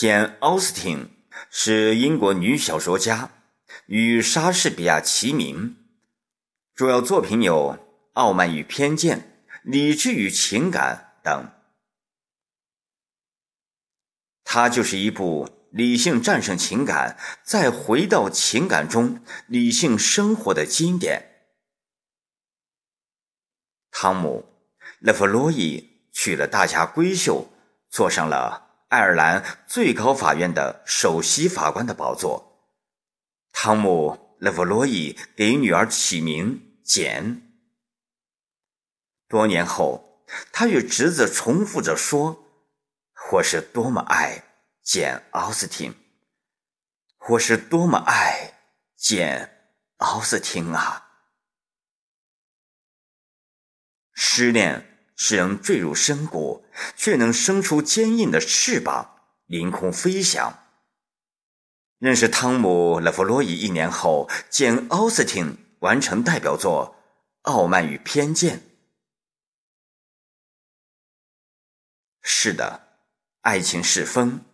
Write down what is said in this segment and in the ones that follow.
简·奥斯汀是英国女小说家，与莎士比亚齐名，主要作品有《傲慢与偏见》《理智与情感》等。它就是一部理性战胜情感，再回到情感中理性生活的经典。汤姆·勒弗洛伊娶了大家闺秀，坐上了爱尔兰最高法院的首席法官的宝座。汤姆·勒弗洛伊给女儿起名简。多年后，他与侄子重复着说。我是多么爱简·奥斯汀！我是多么爱简·奥斯汀啊！失恋使人坠入深谷，却能生出坚硬的翅膀，凌空飞翔。认识汤姆·勒弗洛伊一年后，简·奥斯汀完成代表作《傲慢与偏见》。是的。爱情是风，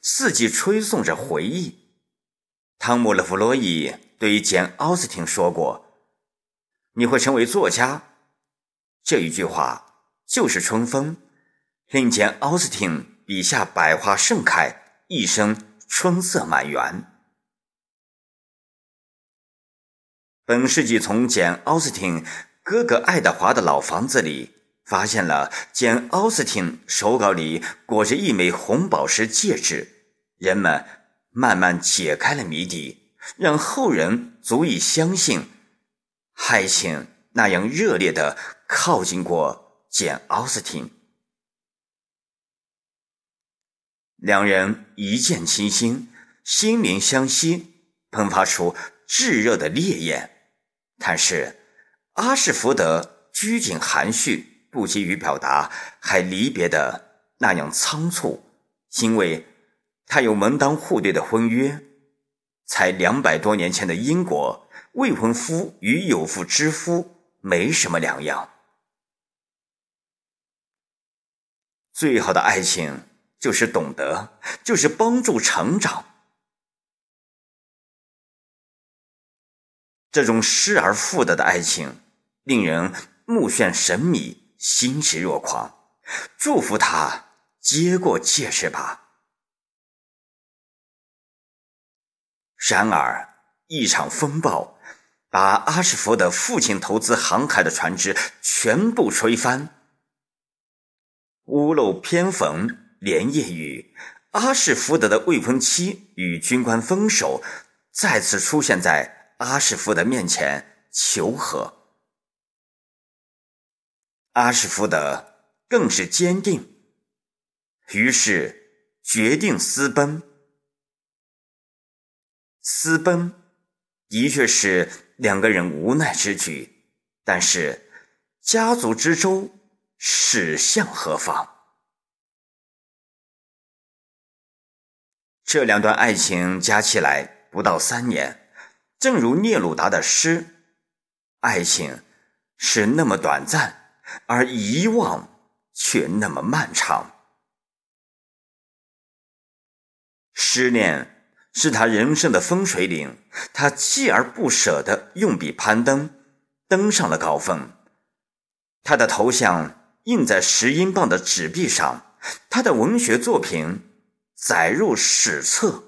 四季吹送着回忆。汤姆·勒弗洛伊对于简·奥斯汀说过：“你会成为作家。”这一句话就是春风，令简·奥斯汀笔下百花盛开，一生春色满园。本世纪从简·奥斯汀哥哥爱德华的老房子里。发现了简·奥斯汀手稿里裹着一枚红宝石戒指，人们慢慢解开了谜底，让后人足以相信，爱情那样热烈的靠近过简·奥斯汀。两人一见倾心，心灵相吸，喷发出炙热的烈焰。但是阿什福德拘谨含蓄。不急于表达，还离别的那样仓促，因为他有门当户对的婚约。才两百多年前的英国，未婚夫与有妇之夫没什么两样。最好的爱情就是懂得，就是帮助成长。这种失而复得的爱情，令人目眩神迷。欣喜若狂，祝福他接过戒指吧。然而，一场风暴把阿什福德父亲投资航海的船只全部吹翻。屋漏偏逢连夜雨，阿什福德的未婚妻与军官分手，再次出现在阿什福德面前求和。阿什福德更是坚定，于是决定私奔。私奔的确是两个人无奈之举，但是家族之舟驶向何方？这两段爱情加起来不到三年，正如聂鲁达的诗：“爱情是那么短暂。”而遗忘却那么漫长。失恋是他人生的分水岭，他锲而不舍地用笔攀登，登上了高峰。他的头像印在十英镑的纸币上，他的文学作品载入史册。